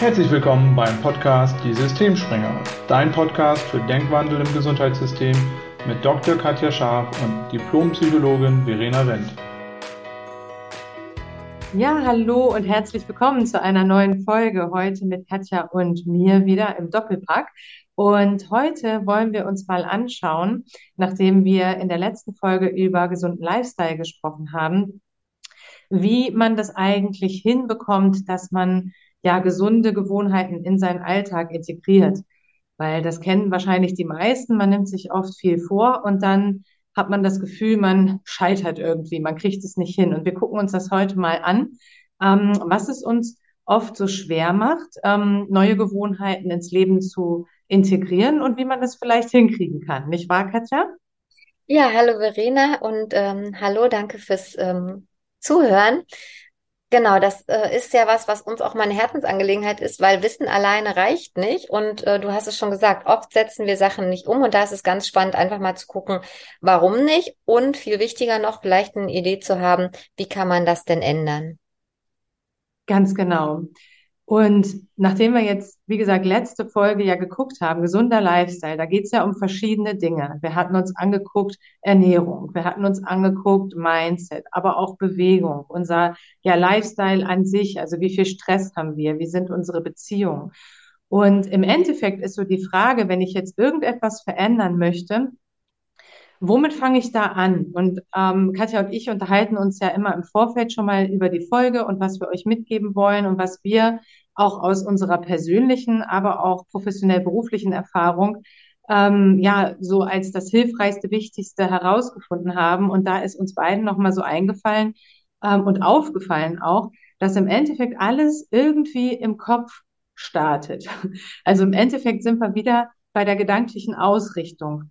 Herzlich willkommen beim Podcast Die Systemspringer, dein Podcast für Denkwandel im Gesundheitssystem mit Dr. Katja Scharf und Diplompsychologin Verena Wendt. Ja, hallo und herzlich willkommen zu einer neuen Folge heute mit Katja und mir wieder im Doppelpack. Und heute wollen wir uns mal anschauen, nachdem wir in der letzten Folge über gesunden Lifestyle gesprochen haben, wie man das eigentlich hinbekommt, dass man ja gesunde Gewohnheiten in seinen Alltag integriert. Weil das kennen wahrscheinlich die meisten. Man nimmt sich oft viel vor und dann hat man das Gefühl, man scheitert irgendwie, man kriegt es nicht hin. Und wir gucken uns das heute mal an, ähm, was es uns oft so schwer macht, ähm, neue Gewohnheiten ins Leben zu integrieren und wie man das vielleicht hinkriegen kann. Nicht wahr, Katja? Ja, hallo Verena und ähm, hallo, danke fürs ähm, Zuhören. Genau, das äh, ist ja was, was uns auch mal eine Herzensangelegenheit ist, weil Wissen alleine reicht nicht. Und äh, du hast es schon gesagt, oft setzen wir Sachen nicht um. Und da ist es ganz spannend, einfach mal zu gucken, warum nicht. Und viel wichtiger noch, vielleicht eine Idee zu haben, wie kann man das denn ändern? Ganz genau. Und nachdem wir jetzt, wie gesagt, letzte Folge ja geguckt haben, gesunder Lifestyle, da geht es ja um verschiedene Dinge. Wir hatten uns angeguckt Ernährung, wir hatten uns angeguckt Mindset, aber auch Bewegung, unser ja Lifestyle an sich, also wie viel Stress haben wir, wie sind unsere Beziehungen. Und im Endeffekt ist so die Frage, wenn ich jetzt irgendetwas verändern möchte, Womit fange ich da an? Und ähm, Katja und ich unterhalten uns ja immer im Vorfeld schon mal über die Folge und was wir euch mitgeben wollen und was wir auch aus unserer persönlichen, aber auch professionell beruflichen Erfahrung ähm, ja so als das hilfreichste, wichtigste herausgefunden haben. Und da ist uns beiden nochmal so eingefallen ähm, und aufgefallen auch, dass im Endeffekt alles irgendwie im Kopf startet. Also im Endeffekt sind wir wieder bei der gedanklichen Ausrichtung.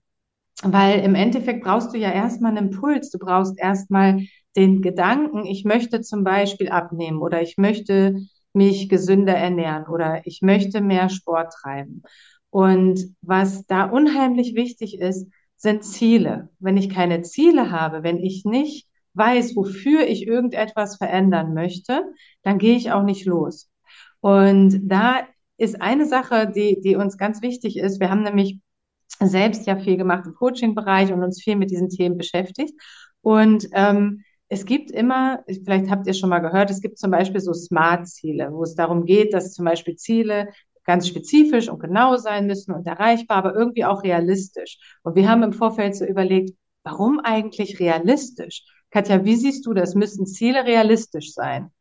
Weil im Endeffekt brauchst du ja erstmal einen Impuls. Du brauchst erstmal den Gedanken, ich möchte zum Beispiel abnehmen oder ich möchte mich gesünder ernähren oder ich möchte mehr Sport treiben. Und was da unheimlich wichtig ist, sind Ziele. Wenn ich keine Ziele habe, wenn ich nicht weiß, wofür ich irgendetwas verändern möchte, dann gehe ich auch nicht los. Und da ist eine Sache, die, die uns ganz wichtig ist. Wir haben nämlich selbst ja viel gemacht im Coaching-Bereich und uns viel mit diesen Themen beschäftigt. Und ähm, es gibt immer, vielleicht habt ihr schon mal gehört, es gibt zum Beispiel so Smart-Ziele, wo es darum geht, dass zum Beispiel Ziele ganz spezifisch und genau sein müssen und erreichbar, aber irgendwie auch realistisch. Und wir haben im Vorfeld so überlegt, warum eigentlich realistisch? Katja, wie siehst du das? Müssen Ziele realistisch sein?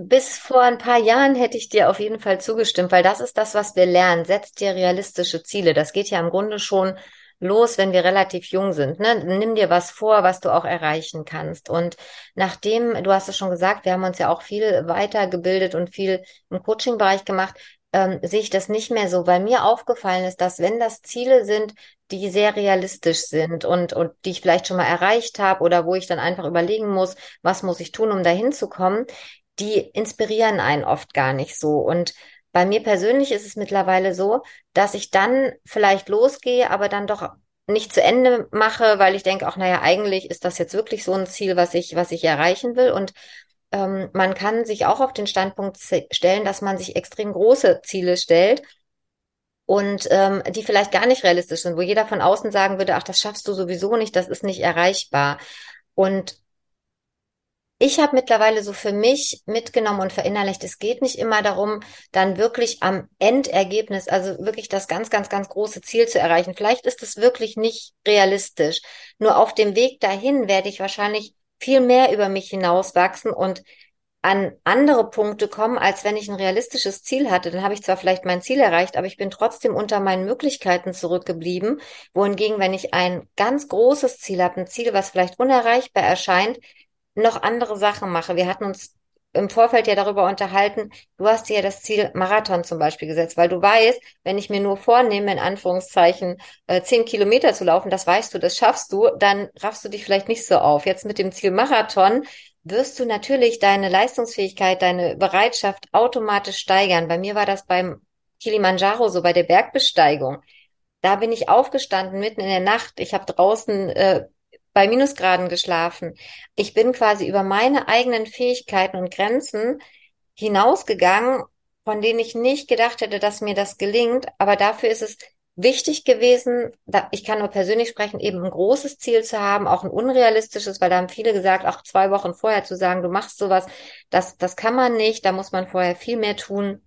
Bis vor ein paar Jahren hätte ich dir auf jeden Fall zugestimmt, weil das ist das, was wir lernen. Setz dir realistische Ziele. Das geht ja im Grunde schon los, wenn wir relativ jung sind. Ne? Nimm dir was vor, was du auch erreichen kannst. Und nachdem, du hast es schon gesagt, wir haben uns ja auch viel weitergebildet und viel im Coaching-Bereich gemacht, ähm, sehe ich das nicht mehr so, weil mir aufgefallen ist, dass wenn das Ziele sind, die sehr realistisch sind und, und die ich vielleicht schon mal erreicht habe oder wo ich dann einfach überlegen muss, was muss ich tun, um dahin zu kommen, die inspirieren einen oft gar nicht so. Und bei mir persönlich ist es mittlerweile so, dass ich dann vielleicht losgehe, aber dann doch nicht zu Ende mache, weil ich denke, auch naja, eigentlich ist das jetzt wirklich so ein Ziel, was ich, was ich erreichen will. Und ähm, man kann sich auch auf den Standpunkt stellen, dass man sich extrem große Ziele stellt und ähm, die vielleicht gar nicht realistisch sind, wo jeder von außen sagen würde, ach, das schaffst du sowieso nicht, das ist nicht erreichbar. Und ich habe mittlerweile so für mich mitgenommen und verinnerlicht, es geht nicht immer darum, dann wirklich am Endergebnis, also wirklich das ganz, ganz, ganz große Ziel zu erreichen. Vielleicht ist es wirklich nicht realistisch. Nur auf dem Weg dahin werde ich wahrscheinlich viel mehr über mich hinauswachsen und an andere Punkte kommen, als wenn ich ein realistisches Ziel hatte. Dann habe ich zwar vielleicht mein Ziel erreicht, aber ich bin trotzdem unter meinen Möglichkeiten zurückgeblieben. Wohingegen, wenn ich ein ganz großes Ziel habe, ein Ziel, was vielleicht unerreichbar erscheint, noch andere Sachen mache. Wir hatten uns im Vorfeld ja darüber unterhalten, du hast dir ja das Ziel Marathon zum Beispiel gesetzt, weil du weißt, wenn ich mir nur vornehme, in Anführungszeichen, äh, zehn Kilometer zu laufen, das weißt du, das schaffst du, dann raffst du dich vielleicht nicht so auf. Jetzt mit dem Ziel Marathon wirst du natürlich deine Leistungsfähigkeit, deine Bereitschaft automatisch steigern. Bei mir war das beim Kilimanjaro so, bei der Bergbesteigung. Da bin ich aufgestanden mitten in der Nacht. Ich habe draußen äh, bei Minusgraden geschlafen. Ich bin quasi über meine eigenen Fähigkeiten und Grenzen hinausgegangen, von denen ich nicht gedacht hätte, dass mir das gelingt. Aber dafür ist es wichtig gewesen, da, ich kann nur persönlich sprechen, eben ein großes Ziel zu haben, auch ein unrealistisches, weil da haben viele gesagt, auch zwei Wochen vorher zu sagen, du machst sowas, das, das kann man nicht, da muss man vorher viel mehr tun.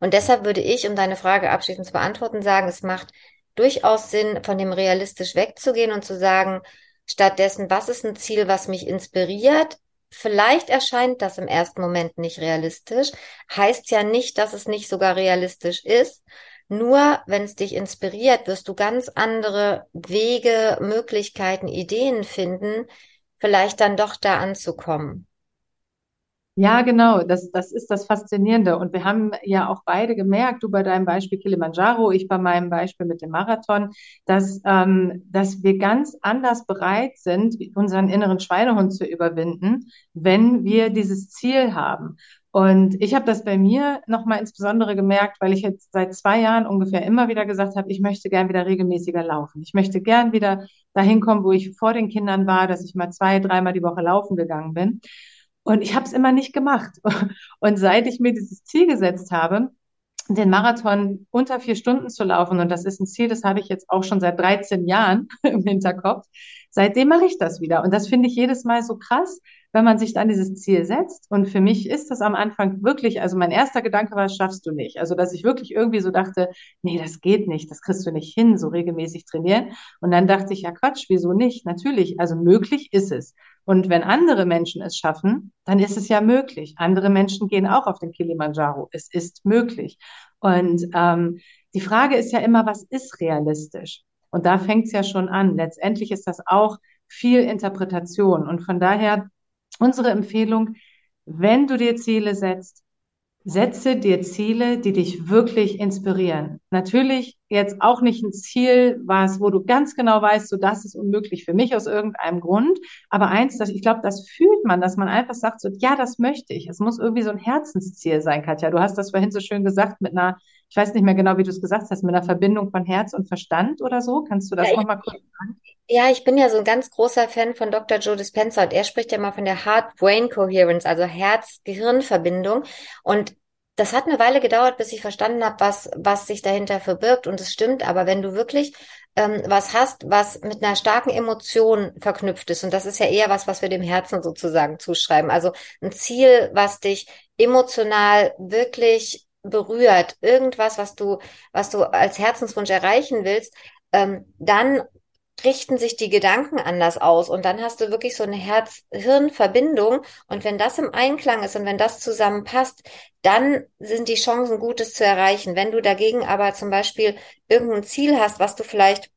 Und deshalb würde ich, um deine Frage abschließend zu beantworten, sagen, es macht durchaus Sinn, von dem realistisch wegzugehen und zu sagen, stattdessen, was ist ein Ziel, was mich inspiriert? Vielleicht erscheint das im ersten Moment nicht realistisch, heißt ja nicht, dass es nicht sogar realistisch ist, nur wenn es dich inspiriert, wirst du ganz andere Wege, Möglichkeiten, Ideen finden, vielleicht dann doch da anzukommen. Ja, genau, das, das ist das Faszinierende. Und wir haben ja auch beide gemerkt, du bei deinem Beispiel Kilimanjaro, ich bei meinem Beispiel mit dem Marathon, dass, ähm, dass wir ganz anders bereit sind, unseren inneren Schweinehund zu überwinden, wenn wir dieses Ziel haben. Und ich habe das bei mir nochmal insbesondere gemerkt, weil ich jetzt seit zwei Jahren ungefähr immer wieder gesagt habe, ich möchte gern wieder regelmäßiger laufen. Ich möchte gern wieder dahin kommen, wo ich vor den Kindern war, dass ich mal zwei, dreimal die Woche laufen gegangen bin. Und ich habe es immer nicht gemacht. Und seit ich mir dieses Ziel gesetzt habe, den Marathon unter vier Stunden zu laufen, und das ist ein Ziel, das habe ich jetzt auch schon seit 13 Jahren im Hinterkopf, seitdem mache ich das wieder. Und das finde ich jedes Mal so krass, wenn man sich dann dieses Ziel setzt. Und für mich ist das am Anfang wirklich, also mein erster Gedanke war, schaffst du nicht. Also, dass ich wirklich irgendwie so dachte, nee, das geht nicht, das kriegst du nicht hin, so regelmäßig trainieren. Und dann dachte ich, ja Quatsch, wieso nicht? Natürlich, also möglich ist es. Und wenn andere Menschen es schaffen, dann ist es ja möglich. Andere Menschen gehen auch auf den Kilimanjaro. Es ist möglich. Und ähm, die Frage ist ja immer, was ist realistisch? Und da fängt es ja schon an. Letztendlich ist das auch viel Interpretation. Und von daher unsere Empfehlung, wenn du dir Ziele setzt, setze dir Ziele, die dich wirklich inspirieren. Natürlich jetzt auch nicht ein Ziel, was, wo du ganz genau weißt, so das ist unmöglich für mich aus irgendeinem Grund. Aber eins, das, ich glaube, das fühlt man, dass man einfach sagt, so, ja, das möchte ich. Es muss irgendwie so ein Herzensziel sein, Katja. Du hast das vorhin so schön gesagt mit einer, ich weiß nicht mehr genau, wie du es gesagt hast, mit einer Verbindung von Herz und Verstand oder so. Kannst du das ja, nochmal kurz sagen? Ja, ich bin ja so ein ganz großer Fan von Dr. Joe Dispenza und er spricht ja mal von der Heart-Brain-Coherence, also Herz-Gehirn-Verbindung. Und das hat eine Weile gedauert, bis ich verstanden habe, was, was sich dahinter verbirgt. Und es stimmt, aber wenn du wirklich ähm, was hast, was mit einer starken Emotion verknüpft ist, und das ist ja eher was, was wir dem Herzen sozusagen zuschreiben, also ein Ziel, was dich emotional wirklich berührt, irgendwas, was du, was du als Herzenswunsch erreichen willst, ähm, dann richten sich die Gedanken anders aus und dann hast du wirklich so eine Herz-Hirn-Verbindung und wenn das im Einklang ist und wenn das zusammenpasst, dann sind die Chancen Gutes zu erreichen. Wenn du dagegen aber zum Beispiel irgendein Ziel hast, was du vielleicht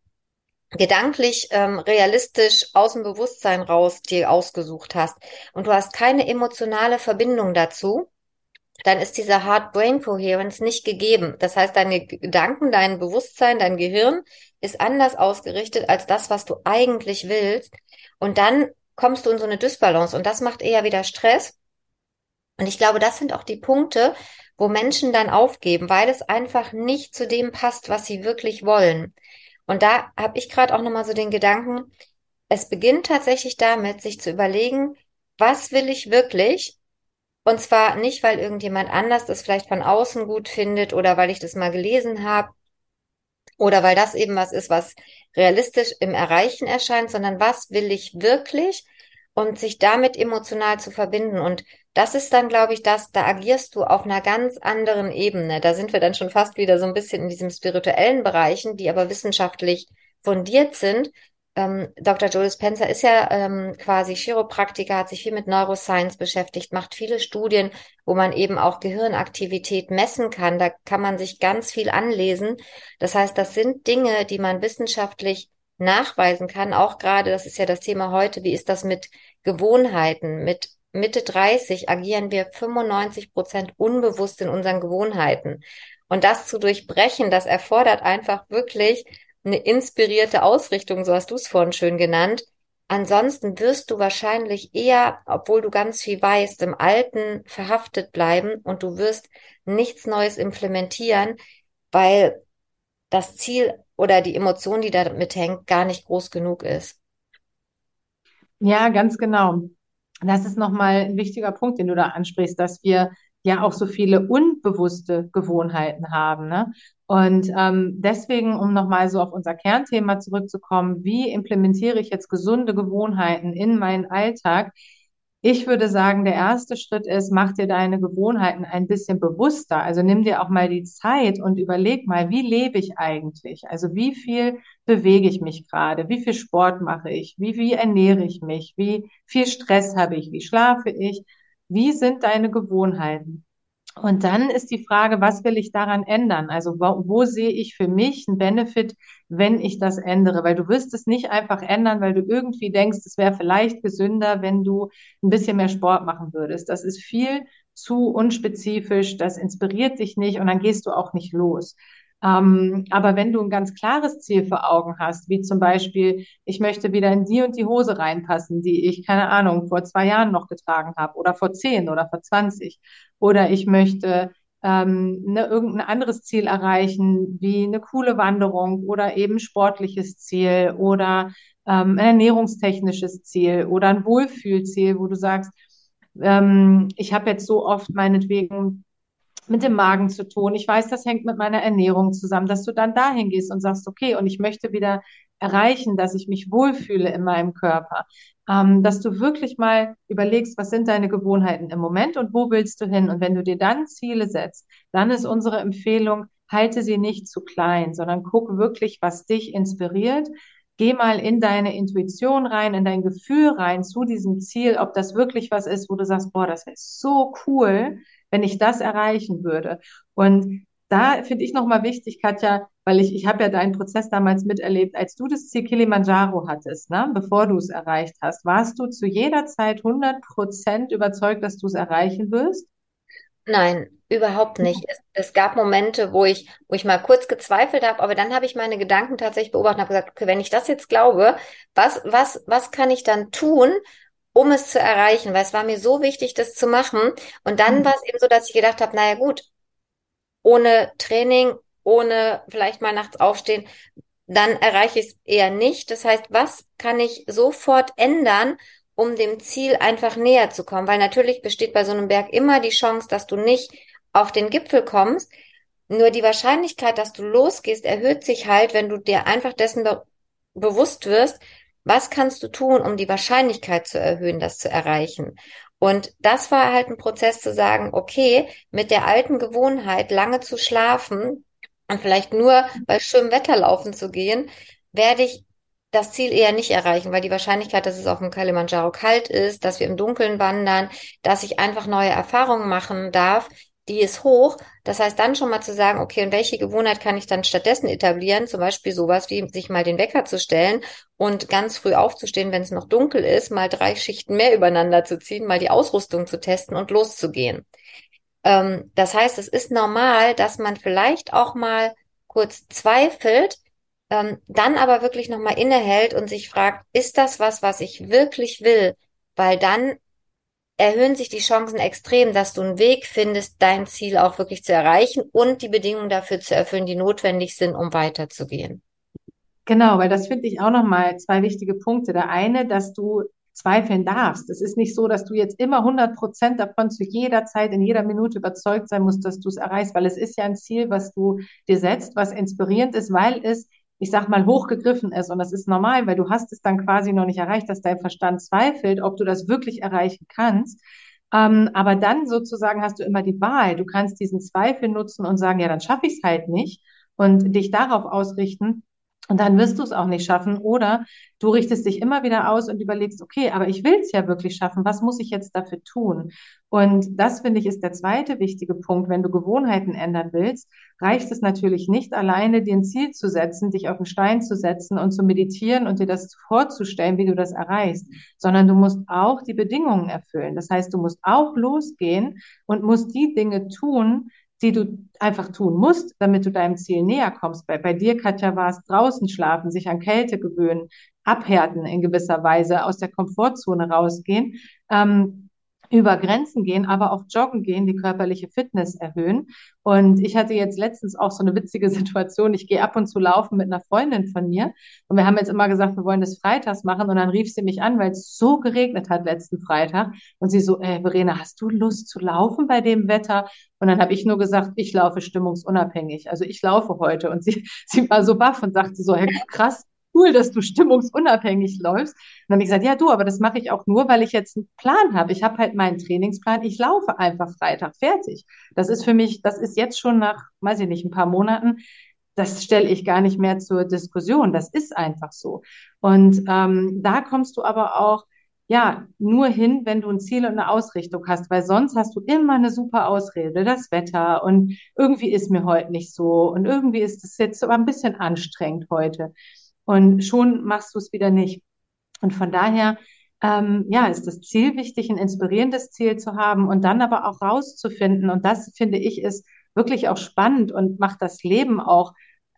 gedanklich ähm, realistisch aus dem Bewusstsein raus dir ausgesucht hast und du hast keine emotionale Verbindung dazu, dann ist diese Heart-Brain-Coherence nicht gegeben. Das heißt, deine Gedanken, dein Bewusstsein, dein Gehirn ist anders ausgerichtet als das, was du eigentlich willst. Und dann kommst du in so eine Dysbalance und das macht eher wieder Stress. Und ich glaube, das sind auch die Punkte, wo Menschen dann aufgeben, weil es einfach nicht zu dem passt, was sie wirklich wollen. Und da habe ich gerade auch nochmal so den Gedanken, es beginnt tatsächlich damit, sich zu überlegen, was will ich wirklich und zwar nicht, weil irgendjemand anders das vielleicht von außen gut findet oder weil ich das mal gelesen habe oder weil das eben was ist, was realistisch im Erreichen erscheint, sondern was will ich wirklich und sich damit emotional zu verbinden. Und das ist dann, glaube ich, das, da agierst du auf einer ganz anderen Ebene. Da sind wir dann schon fast wieder so ein bisschen in diesem spirituellen Bereichen, die aber wissenschaftlich fundiert sind, ähm, Dr. Joe Dispenza ist ja ähm, quasi Chiropraktiker, hat sich viel mit Neuroscience beschäftigt, macht viele Studien, wo man eben auch Gehirnaktivität messen kann. Da kann man sich ganz viel anlesen. Das heißt, das sind Dinge, die man wissenschaftlich nachweisen kann. Auch gerade, das ist ja das Thema heute, wie ist das mit Gewohnheiten? Mit Mitte 30 agieren wir 95 Prozent unbewusst in unseren Gewohnheiten. Und das zu durchbrechen, das erfordert einfach wirklich eine inspirierte Ausrichtung, so hast du es vorhin schön genannt. Ansonsten wirst du wahrscheinlich eher, obwohl du ganz viel weißt, im Alten verhaftet bleiben und du wirst nichts Neues implementieren, weil das Ziel oder die Emotion, die damit hängt, gar nicht groß genug ist. Ja, ganz genau. Das ist nochmal ein wichtiger Punkt, den du da ansprichst, dass wir ja auch so viele unbewusste Gewohnheiten haben. Ne? Und ähm, deswegen, um nochmal so auf unser Kernthema zurückzukommen, wie implementiere ich jetzt gesunde Gewohnheiten in meinen Alltag? Ich würde sagen, der erste Schritt ist, mach dir deine Gewohnheiten ein bisschen bewusster. Also nimm dir auch mal die Zeit und überleg mal, wie lebe ich eigentlich? Also wie viel bewege ich mich gerade? Wie viel Sport mache ich? Wie, wie ernähre ich mich? Wie viel Stress habe ich? Wie schlafe ich? Wie sind deine Gewohnheiten? Und dann ist die Frage, was will ich daran ändern? Also wo, wo, sehe ich für mich einen Benefit, wenn ich das ändere? Weil du wirst es nicht einfach ändern, weil du irgendwie denkst, es wäre vielleicht gesünder, wenn du ein bisschen mehr Sport machen würdest. Das ist viel zu unspezifisch, das inspiriert dich nicht und dann gehst du auch nicht los. Ähm, aber wenn du ein ganz klares Ziel vor Augen hast, wie zum Beispiel, ich möchte wieder in die und die Hose reinpassen, die ich, keine Ahnung, vor zwei Jahren noch getragen habe oder vor zehn oder vor zwanzig, oder ich möchte ähm, ne, irgendein anderes Ziel erreichen, wie eine coole Wanderung oder eben sportliches Ziel oder ähm, ein ernährungstechnisches Ziel oder ein Wohlfühlziel, wo du sagst, ähm, ich habe jetzt so oft meinetwegen mit dem Magen zu tun. Ich weiß, das hängt mit meiner Ernährung zusammen, dass du dann dahin gehst und sagst, okay, und ich möchte wieder erreichen, dass ich mich wohlfühle in meinem Körper. Ähm, dass du wirklich mal überlegst, was sind deine Gewohnheiten im Moment und wo willst du hin? Und wenn du dir dann Ziele setzt, dann ist unsere Empfehlung, halte sie nicht zu klein, sondern guck wirklich, was dich inspiriert. Geh mal in deine Intuition rein, in dein Gefühl rein zu diesem Ziel, ob das wirklich was ist, wo du sagst, boah, das wäre so cool, wenn ich das erreichen würde. Und da finde ich nochmal wichtig, Katja, weil ich, ich habe ja deinen Prozess damals miterlebt, als du das Ziel Kilimanjaro hattest, ne, bevor du es erreicht hast, warst du zu jeder Zeit 100 Prozent überzeugt, dass du es erreichen wirst? Nein, überhaupt nicht. Es, es, gab Momente, wo ich, wo ich mal kurz gezweifelt habe, aber dann habe ich meine Gedanken tatsächlich beobachtet und habe gesagt, okay, wenn ich das jetzt glaube, was, was, was kann ich dann tun, um es zu erreichen, weil es war mir so wichtig, das zu machen. Und dann mhm. war es eben so, dass ich gedacht habe, naja gut, ohne Training, ohne vielleicht mal nachts aufstehen, dann erreiche ich es eher nicht. Das heißt, was kann ich sofort ändern, um dem Ziel einfach näher zu kommen? Weil natürlich besteht bei so einem Berg immer die Chance, dass du nicht auf den Gipfel kommst. Nur die Wahrscheinlichkeit, dass du losgehst, erhöht sich halt, wenn du dir einfach dessen be bewusst wirst, was kannst du tun, um die Wahrscheinlichkeit zu erhöhen, das zu erreichen? Und das war halt ein Prozess zu sagen, okay, mit der alten Gewohnheit, lange zu schlafen und vielleicht nur bei schönem Wetter laufen zu gehen, werde ich das Ziel eher nicht erreichen, weil die Wahrscheinlichkeit, dass es auf dem Kilimanjaro kalt ist, dass wir im Dunkeln wandern, dass ich einfach neue Erfahrungen machen darf, die ist hoch. Das heißt, dann schon mal zu sagen, okay, und welche Gewohnheit kann ich dann stattdessen etablieren? Zum Beispiel sowas wie sich mal den Wecker zu stellen und ganz früh aufzustehen, wenn es noch dunkel ist, mal drei Schichten mehr übereinander zu ziehen, mal die Ausrüstung zu testen und loszugehen. Ähm, das heißt, es ist normal, dass man vielleicht auch mal kurz zweifelt, ähm, dann aber wirklich nochmal innehält und sich fragt, ist das was, was ich wirklich will? Weil dann erhöhen sich die Chancen extrem, dass du einen Weg findest, dein Ziel auch wirklich zu erreichen und die Bedingungen dafür zu erfüllen, die notwendig sind, um weiterzugehen. Genau, weil das finde ich auch nochmal zwei wichtige Punkte. Der eine, dass du zweifeln darfst. Es ist nicht so, dass du jetzt immer 100 Prozent davon zu jeder Zeit, in jeder Minute überzeugt sein musst, dass du es erreichst, weil es ist ja ein Ziel, was du dir setzt, was inspirierend ist, weil es ich sag mal, hochgegriffen ist. Und das ist normal, weil du hast es dann quasi noch nicht erreicht, dass dein Verstand zweifelt, ob du das wirklich erreichen kannst. Ähm, aber dann sozusagen hast du immer die Wahl. Du kannst diesen Zweifel nutzen und sagen, ja, dann schaffe ich es halt nicht und dich darauf ausrichten, und dann wirst du es auch nicht schaffen. Oder du richtest dich immer wieder aus und überlegst, okay, aber ich will es ja wirklich schaffen. Was muss ich jetzt dafür tun? Und das finde ich ist der zweite wichtige Punkt. Wenn du Gewohnheiten ändern willst, reicht es natürlich nicht alleine, dir ein Ziel zu setzen, dich auf den Stein zu setzen und zu meditieren und dir das vorzustellen, wie du das erreichst, sondern du musst auch die Bedingungen erfüllen. Das heißt, du musst auch losgehen und musst die Dinge tun, die du einfach tun musst, damit du deinem Ziel näher kommst. Bei, bei dir, Katja, war es draußen schlafen, sich an Kälte gewöhnen, abhärten in gewisser Weise, aus der Komfortzone rausgehen. Ähm, über Grenzen gehen, aber auch joggen gehen, die körperliche Fitness erhöhen. Und ich hatte jetzt letztens auch so eine witzige Situation. Ich gehe ab und zu laufen mit einer Freundin von mir und wir haben jetzt immer gesagt, wir wollen das freitags machen und dann rief sie mich an, weil es so geregnet hat letzten Freitag und sie so, ey, Verena, hast du Lust zu laufen bei dem Wetter? Und dann habe ich nur gesagt, ich laufe stimmungsunabhängig. Also ich laufe heute und sie, sie war so baff und sagte so, hey, krass, cool, dass du stimmungsunabhängig läufst. Und dann habe ich gesagt, ja du, aber das mache ich auch nur, weil ich jetzt einen Plan habe. Ich habe halt meinen Trainingsplan. Ich laufe einfach Freitag fertig. Das ist für mich, das ist jetzt schon nach, weiß ich nicht, ein paar Monaten, das stelle ich gar nicht mehr zur Diskussion. Das ist einfach so. Und ähm, da kommst du aber auch ja, nur hin, wenn du ein Ziel und eine Ausrichtung hast, weil sonst hast du immer eine super Ausrede, das Wetter und irgendwie ist mir heute nicht so und irgendwie ist es jetzt aber ein bisschen anstrengend heute und schon machst du es wieder nicht. Und von daher, ähm, ja, ist das Ziel wichtig, ein inspirierendes Ziel zu haben und dann aber auch rauszufinden. Und das finde ich ist wirklich auch spannend und macht das Leben auch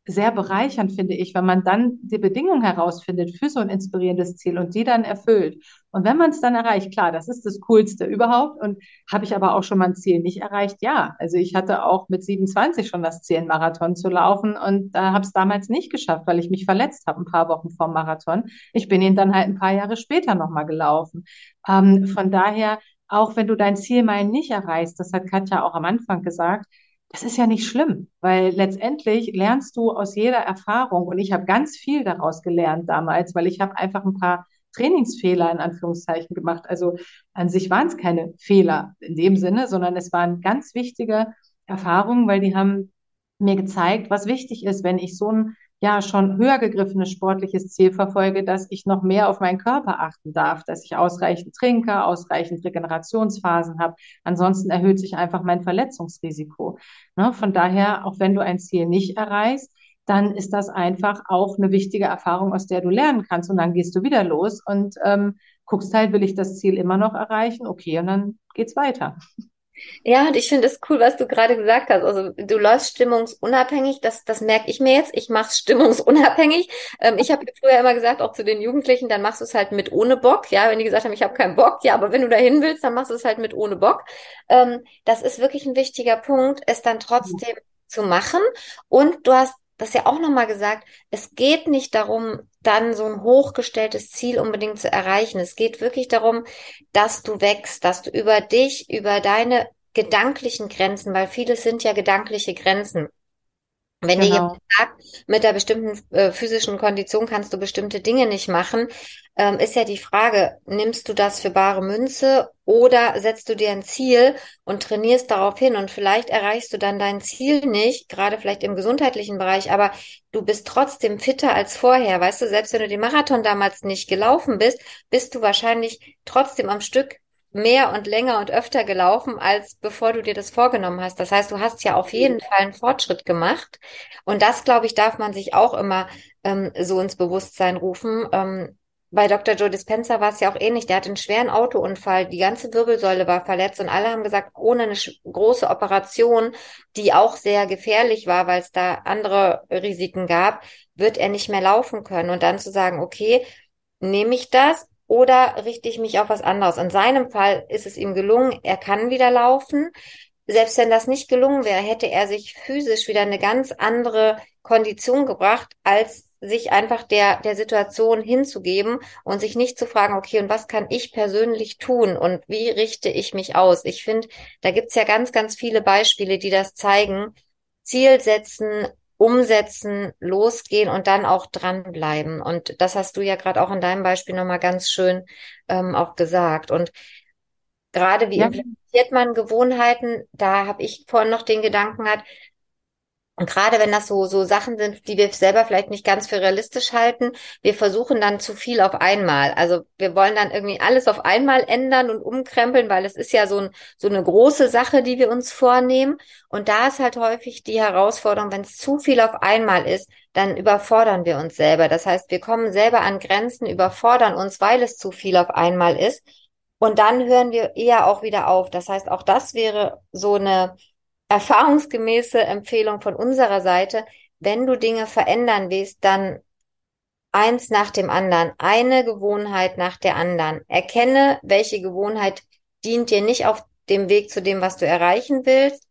sehr bereichernd, finde ich, wenn man dann die Bedingungen herausfindet für so ein inspirierendes Ziel und die dann erfüllt. Und wenn man es dann erreicht, klar, das ist das Coolste überhaupt. Und habe ich aber auch schon mal ein Ziel nicht erreicht? Ja. Also ich hatte auch mit 27 schon das Ziel, einen Marathon zu laufen und äh, habe es damals nicht geschafft, weil ich mich verletzt habe, ein paar Wochen vor Marathon. Ich bin ihn dann halt ein paar Jahre später nochmal gelaufen. Ähm, von daher, auch wenn du dein Ziel mal nicht erreichst, das hat Katja auch am Anfang gesagt, das ist ja nicht schlimm, weil letztendlich lernst du aus jeder Erfahrung und ich habe ganz viel daraus gelernt damals, weil ich habe einfach ein paar Trainingsfehler in Anführungszeichen gemacht. Also an sich waren es keine Fehler in dem Sinne, sondern es waren ganz wichtige Erfahrungen, weil die haben mir gezeigt, was wichtig ist, wenn ich so ein ja schon höher gegriffenes sportliches Ziel verfolge, dass ich noch mehr auf meinen Körper achten darf, dass ich ausreichend trinke, ausreichend Regenerationsphasen habe. Ansonsten erhöht sich einfach mein Verletzungsrisiko. Ne? Von daher, auch wenn du ein Ziel nicht erreichst, dann ist das einfach auch eine wichtige Erfahrung, aus der du lernen kannst. Und dann gehst du wieder los und ähm, guckst halt, will ich das Ziel immer noch erreichen? Okay, und dann geht's weiter. Ja, und ich finde es cool, was du gerade gesagt hast. Also du läufst stimmungsunabhängig, das, das merke ich mir jetzt. Ich mache es stimmungsunabhängig. Ähm, ich habe früher immer gesagt, auch zu den Jugendlichen, dann machst du es halt mit ohne Bock. Ja, wenn die gesagt haben, ich habe keinen Bock, ja, aber wenn du dahin willst, dann machst du es halt mit ohne Bock. Ähm, das ist wirklich ein wichtiger Punkt, es dann trotzdem mhm. zu machen. Und du hast das ja auch nochmal gesagt, es geht nicht darum, dann so ein hochgestelltes Ziel unbedingt zu erreichen. Es geht wirklich darum, dass du wächst, dass du über dich, über deine gedanklichen Grenzen, weil vieles sind ja gedankliche Grenzen. Wenn genau. dir jemand sagt, mit der bestimmten äh, physischen Kondition kannst du bestimmte Dinge nicht machen, ähm, ist ja die Frage, nimmst du das für bare Münze oder setzt du dir ein Ziel und trainierst darauf hin und vielleicht erreichst du dann dein Ziel nicht, gerade vielleicht im gesundheitlichen Bereich, aber du bist trotzdem fitter als vorher. Weißt du, selbst wenn du den Marathon damals nicht gelaufen bist, bist du wahrscheinlich trotzdem am Stück mehr und länger und öfter gelaufen, als bevor du dir das vorgenommen hast. Das heißt, du hast ja auf jeden Fall einen Fortschritt gemacht. Und das, glaube ich, darf man sich auch immer ähm, so ins Bewusstsein rufen. Ähm, bei Dr. Joe Dispenza war es ja auch ähnlich. Der hat einen schweren Autounfall, die ganze Wirbelsäule war verletzt und alle haben gesagt, ohne eine große Operation, die auch sehr gefährlich war, weil es da andere Risiken gab, wird er nicht mehr laufen können. Und dann zu sagen, okay, nehme ich das oder richte ich mich auf was anderes? In seinem Fall ist es ihm gelungen, er kann wieder laufen. Selbst wenn das nicht gelungen wäre, hätte er sich physisch wieder eine ganz andere Kondition gebracht, als sich einfach der, der Situation hinzugeben und sich nicht zu fragen, okay, und was kann ich persönlich tun und wie richte ich mich aus? Ich finde, da gibt's ja ganz, ganz viele Beispiele, die das zeigen. Ziel setzen, umsetzen, losgehen und dann auch dranbleiben. Und das hast du ja gerade auch in deinem Beispiel nochmal ganz schön ähm, auch gesagt. Und gerade wie ja. implementiert man Gewohnheiten, da habe ich vorhin noch den Gedanken gehabt, und gerade wenn das so, so Sachen sind, die wir selber vielleicht nicht ganz für realistisch halten, wir versuchen dann zu viel auf einmal. Also wir wollen dann irgendwie alles auf einmal ändern und umkrempeln, weil es ist ja so, ein, so eine große Sache, die wir uns vornehmen. Und da ist halt häufig die Herausforderung, wenn es zu viel auf einmal ist, dann überfordern wir uns selber. Das heißt, wir kommen selber an Grenzen, überfordern uns, weil es zu viel auf einmal ist. Und dann hören wir eher auch wieder auf. Das heißt, auch das wäre so eine erfahrungsgemäße Empfehlung von unserer Seite, wenn du Dinge verändern willst, dann eins nach dem anderen, eine Gewohnheit nach der anderen. Erkenne, welche Gewohnheit dient dir nicht auf dem Weg zu dem, was du erreichen willst.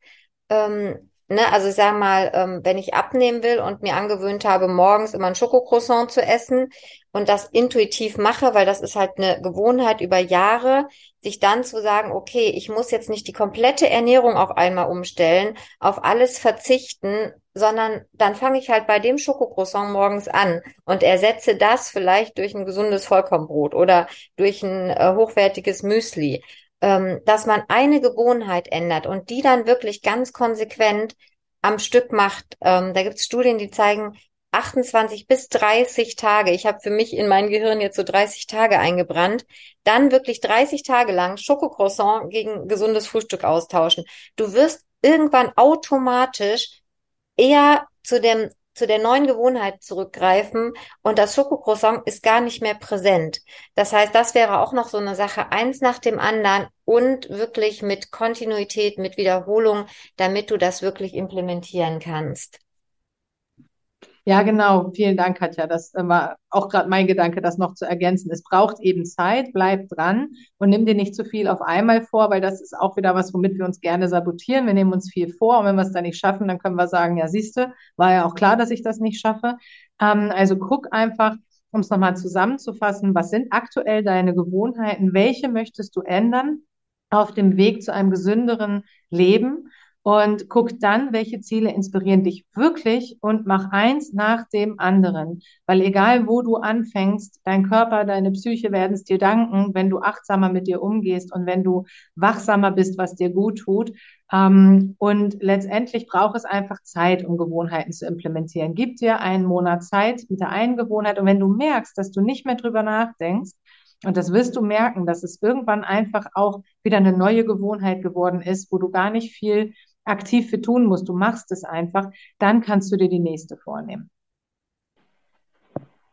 Ähm, ne, also ich sag mal, ähm, wenn ich abnehmen will und mir angewöhnt habe, morgens immer ein Schokocroissant zu essen und das intuitiv mache, weil das ist halt eine Gewohnheit über Jahre, sich dann zu sagen, okay, ich muss jetzt nicht die komplette Ernährung auf einmal umstellen, auf alles verzichten, sondern dann fange ich halt bei dem Schokocroissant morgens an und ersetze das vielleicht durch ein gesundes Vollkornbrot oder durch ein äh, hochwertiges Müsli ähm, dass man eine Gewohnheit ändert und die dann wirklich ganz konsequent am Stück macht. Ähm, da gibt es Studien, die zeigen, 28 bis 30 Tage. Ich habe für mich in mein Gehirn jetzt so 30 Tage eingebrannt. Dann wirklich 30 Tage lang Schokocroissant gegen gesundes Frühstück austauschen. Du wirst irgendwann automatisch eher zu dem zu der neuen Gewohnheit zurückgreifen und das Schokocroissant ist gar nicht mehr präsent. Das heißt, das wäre auch noch so eine Sache, eins nach dem anderen und wirklich mit Kontinuität, mit Wiederholung, damit du das wirklich implementieren kannst. Ja, genau. Vielen Dank, Katja. Das war auch gerade mein Gedanke, das noch zu ergänzen. Es braucht eben Zeit, bleib dran und nimm dir nicht zu viel auf einmal vor, weil das ist auch wieder was, womit wir uns gerne sabotieren. Wir nehmen uns viel vor und wenn wir es dann nicht schaffen, dann können wir sagen, ja, siehste, war ja auch klar, dass ich das nicht schaffe. Ähm, also guck einfach, um es nochmal zusammenzufassen, was sind aktuell deine Gewohnheiten? Welche möchtest du ändern auf dem Weg zu einem gesünderen Leben? Und guck dann, welche Ziele inspirieren dich wirklich und mach eins nach dem anderen. Weil egal wo du anfängst, dein Körper, deine Psyche werden es dir danken, wenn du achtsamer mit dir umgehst und wenn du wachsamer bist, was dir gut tut. Ähm, und letztendlich braucht es einfach Zeit, um Gewohnheiten zu implementieren. Gib dir einen Monat Zeit mit der einen Gewohnheit und wenn du merkst, dass du nicht mehr drüber nachdenkst, und das wirst du merken, dass es irgendwann einfach auch wieder eine neue Gewohnheit geworden ist, wo du gar nicht viel aktiv für tun musst, du machst es einfach, dann kannst du dir die nächste vornehmen.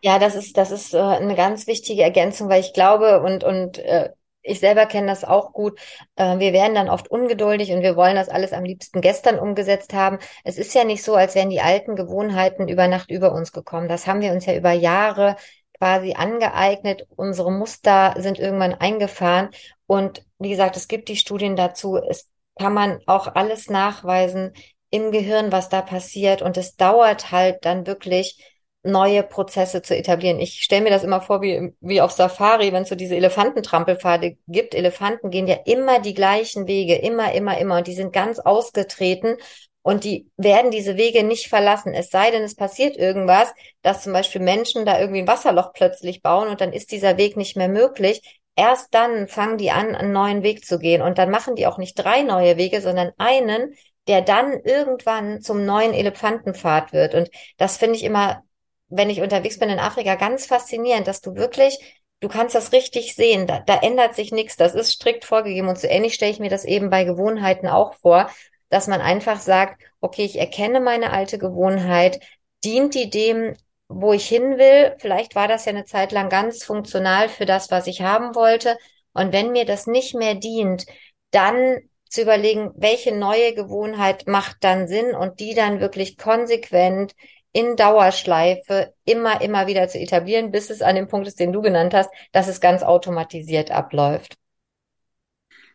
Ja, das ist, das ist äh, eine ganz wichtige Ergänzung, weil ich glaube und, und äh, ich selber kenne das auch gut. Äh, wir werden dann oft ungeduldig und wir wollen das alles am liebsten gestern umgesetzt haben. Es ist ja nicht so, als wären die alten Gewohnheiten über Nacht über uns gekommen. Das haben wir uns ja über Jahre quasi angeeignet. Unsere Muster sind irgendwann eingefahren. Und wie gesagt, es gibt die Studien dazu. Es kann man auch alles nachweisen im Gehirn, was da passiert. Und es dauert halt dann wirklich, neue Prozesse zu etablieren. Ich stelle mir das immer vor wie, wie auf Safari, wenn es so diese Elefantentrampelpfade gibt. Elefanten gehen ja immer die gleichen Wege, immer, immer, immer. Und die sind ganz ausgetreten und die werden diese Wege nicht verlassen. Es sei denn, es passiert irgendwas, dass zum Beispiel Menschen da irgendwie ein Wasserloch plötzlich bauen und dann ist dieser Weg nicht mehr möglich erst dann fangen die an, einen neuen Weg zu gehen. Und dann machen die auch nicht drei neue Wege, sondern einen, der dann irgendwann zum neuen Elefantenpfad wird. Und das finde ich immer, wenn ich unterwegs bin in Afrika, ganz faszinierend, dass du wirklich, du kannst das richtig sehen. Da, da ändert sich nichts. Das ist strikt vorgegeben. Und so ähnlich stelle ich mir das eben bei Gewohnheiten auch vor, dass man einfach sagt, okay, ich erkenne meine alte Gewohnheit, dient die dem, wo ich hin will. Vielleicht war das ja eine Zeit lang ganz funktional für das, was ich haben wollte. Und wenn mir das nicht mehr dient, dann zu überlegen, welche neue Gewohnheit macht dann Sinn und die dann wirklich konsequent in Dauerschleife immer, immer wieder zu etablieren, bis es an dem Punkt ist, den du genannt hast, dass es ganz automatisiert abläuft.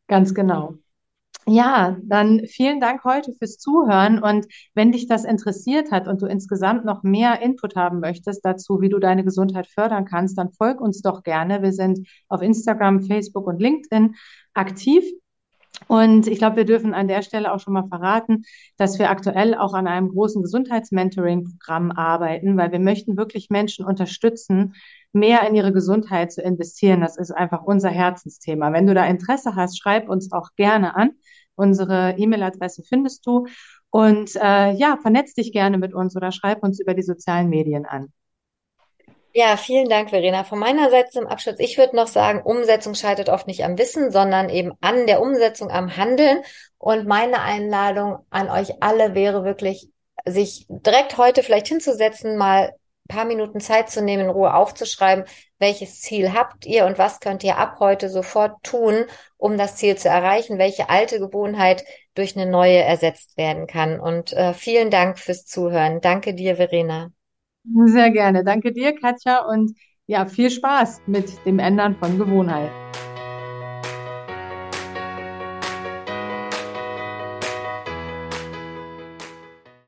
Ganz genau. Ja, dann vielen Dank heute fürs Zuhören. Und wenn dich das interessiert hat und du insgesamt noch mehr Input haben möchtest dazu, wie du deine Gesundheit fördern kannst, dann folg uns doch gerne. Wir sind auf Instagram, Facebook und LinkedIn aktiv. Und ich glaube, wir dürfen an der Stelle auch schon mal verraten, dass wir aktuell auch an einem großen Gesundheitsmentoring-Programm arbeiten, weil wir möchten wirklich Menschen unterstützen, mehr in ihre Gesundheit zu investieren. Das ist einfach unser Herzensthema. Wenn du da Interesse hast, schreib uns auch gerne an. Unsere E-Mail-Adresse findest du. Und äh, ja, vernetz dich gerne mit uns oder schreib uns über die sozialen Medien an. Ja, vielen Dank, Verena. Von meiner Seite zum Abschluss, ich würde noch sagen, Umsetzung scheitert oft nicht am Wissen, sondern eben an der Umsetzung, am Handeln. Und meine Einladung an euch alle wäre wirklich, sich direkt heute vielleicht hinzusetzen, mal paar Minuten Zeit zu nehmen, in Ruhe aufzuschreiben, welches Ziel habt ihr und was könnt ihr ab heute sofort tun, um das Ziel zu erreichen, welche alte Gewohnheit durch eine neue ersetzt werden kann. Und äh, vielen Dank fürs Zuhören. Danke dir, Verena. Sehr gerne. Danke dir, Katja. Und ja, viel Spaß mit dem Ändern von Gewohnheiten.